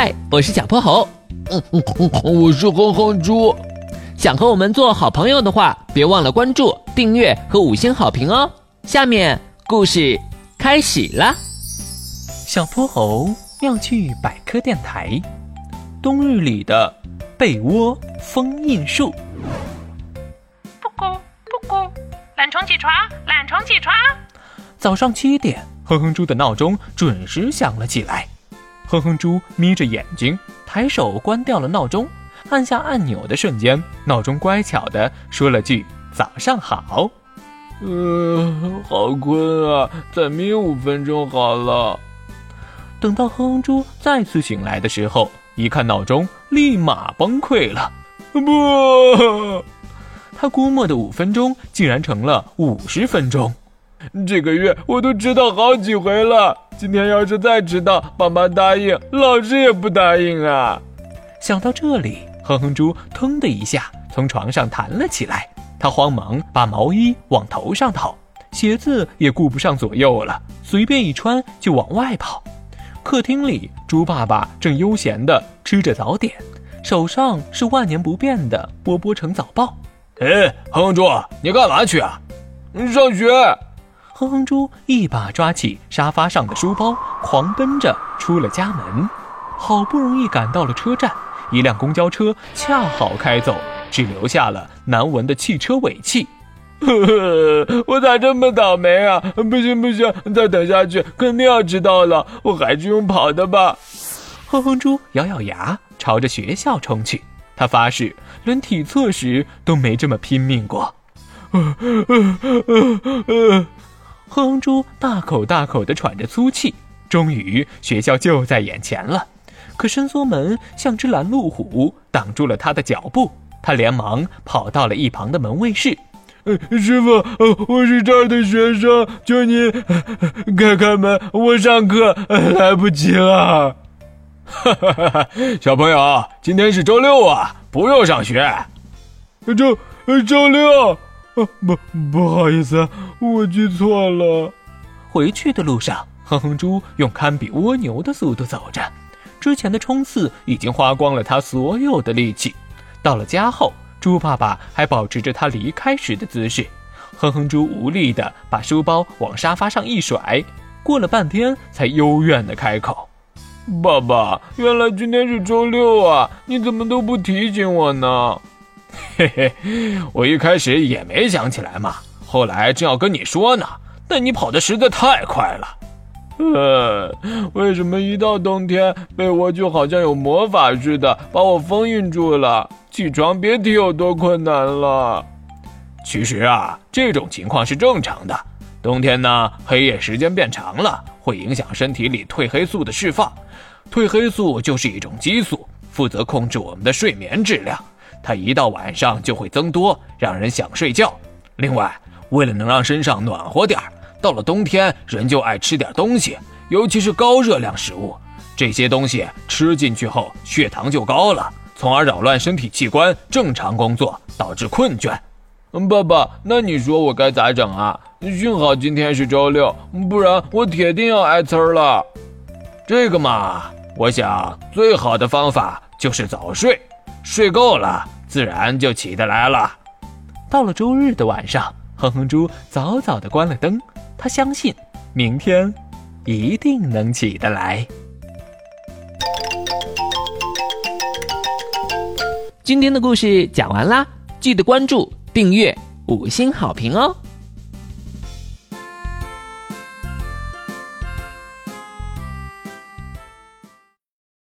嗨，我是小泼猴。嗯嗯嗯，我是哼哼猪。想和我们做好朋友的话，别忘了关注、订阅和五星好评哦。下面故事开始了。小泼猴妙趣百科电台，冬日里的被窝封印术。布谷布谷，懒虫起床，懒虫起床。早上七点，哼哼猪的闹钟准时响了起来。哼哼猪眯着眼睛，抬手关掉了闹钟。按下按钮的瞬间，闹钟乖巧的说了句“早上好”。呃，好困啊，再眯五分钟好了。等到哼哼猪再次醒来的时候，一看闹钟，立马崩溃了。不，他估摸的五分钟竟然成了五十分钟。这个月我都迟到好几回了，今天要是再迟到，爸妈答应，老师也不答应啊。想到这里。哼哼猪腾的一下从床上弹了起来，他慌忙把毛衣往头上套，鞋子也顾不上左右了，随便一穿就往外跑。客厅里，猪爸爸正悠闲地吃着早点，手上是万年不变的波波城早报。哎，哼哼猪，你干嘛去啊？上学。哼哼猪一把抓起沙发上的书包，狂奔着出了家门，好不容易赶到了车站。一辆公交车恰好开走，只留下了难闻的汽车尾气。呵呵，我咋这么倒霉啊！不行不行，再等下去肯定要迟到了，我还是用跑的吧。哼哼猪咬咬牙，朝着学校冲去。他发誓，连体测时都没这么拼命过。哼 哼猪大口大口地喘着粗气，终于学校就在眼前了。可伸缩门像只拦路虎，挡住了他的脚步。他连忙跑到了一旁的门卫室。呃，师傅，呃，我是这儿的学生，求您开开门，我上课来不及了。哈哈哈哈！小朋友，今天是周六啊，不用上学。周周六？不不好意思，我记错了。回去的路上，哼哼猪用堪比蜗牛的速度走着。之前的冲刺已经花光了他所有的力气。到了家后，猪爸爸还保持着他离开时的姿势。哼哼猪无力地把书包往沙发上一甩，过了半天才幽怨地开口：“爸爸，原来今天是周六啊！你怎么都不提醒我呢？”“嘿嘿，我一开始也没想起来嘛。后来正要跟你说呢，但你跑得实在太快了。”呃，为什么一到冬天被窝就好像有魔法似的把我封印住了？起床别提有多困难了。其实啊，这种情况是正常的。冬天呢，黑夜时间变长了，会影响身体里褪黑素的释放。褪黑素就是一种激素，负责控制我们的睡眠质量。它一到晚上就会增多，让人想睡觉。另外，为了能让身上暖和点儿。到了冬天，人就爱吃点东西，尤其是高热量食物。这些东西吃进去后，血糖就高了，从而扰乱身体器官正常工作，导致困倦。嗯，爸爸，那你说我该咋整啊？幸好今天是周六，不然我铁定要挨呲儿了。这个嘛，我想最好的方法就是早睡，睡够了，自然就起得来了。到了周日的晚上，哼哼猪早早的关了灯。他相信，明天一定能起得来。今天的故事讲完啦，记得关注、订阅、五星好评哦！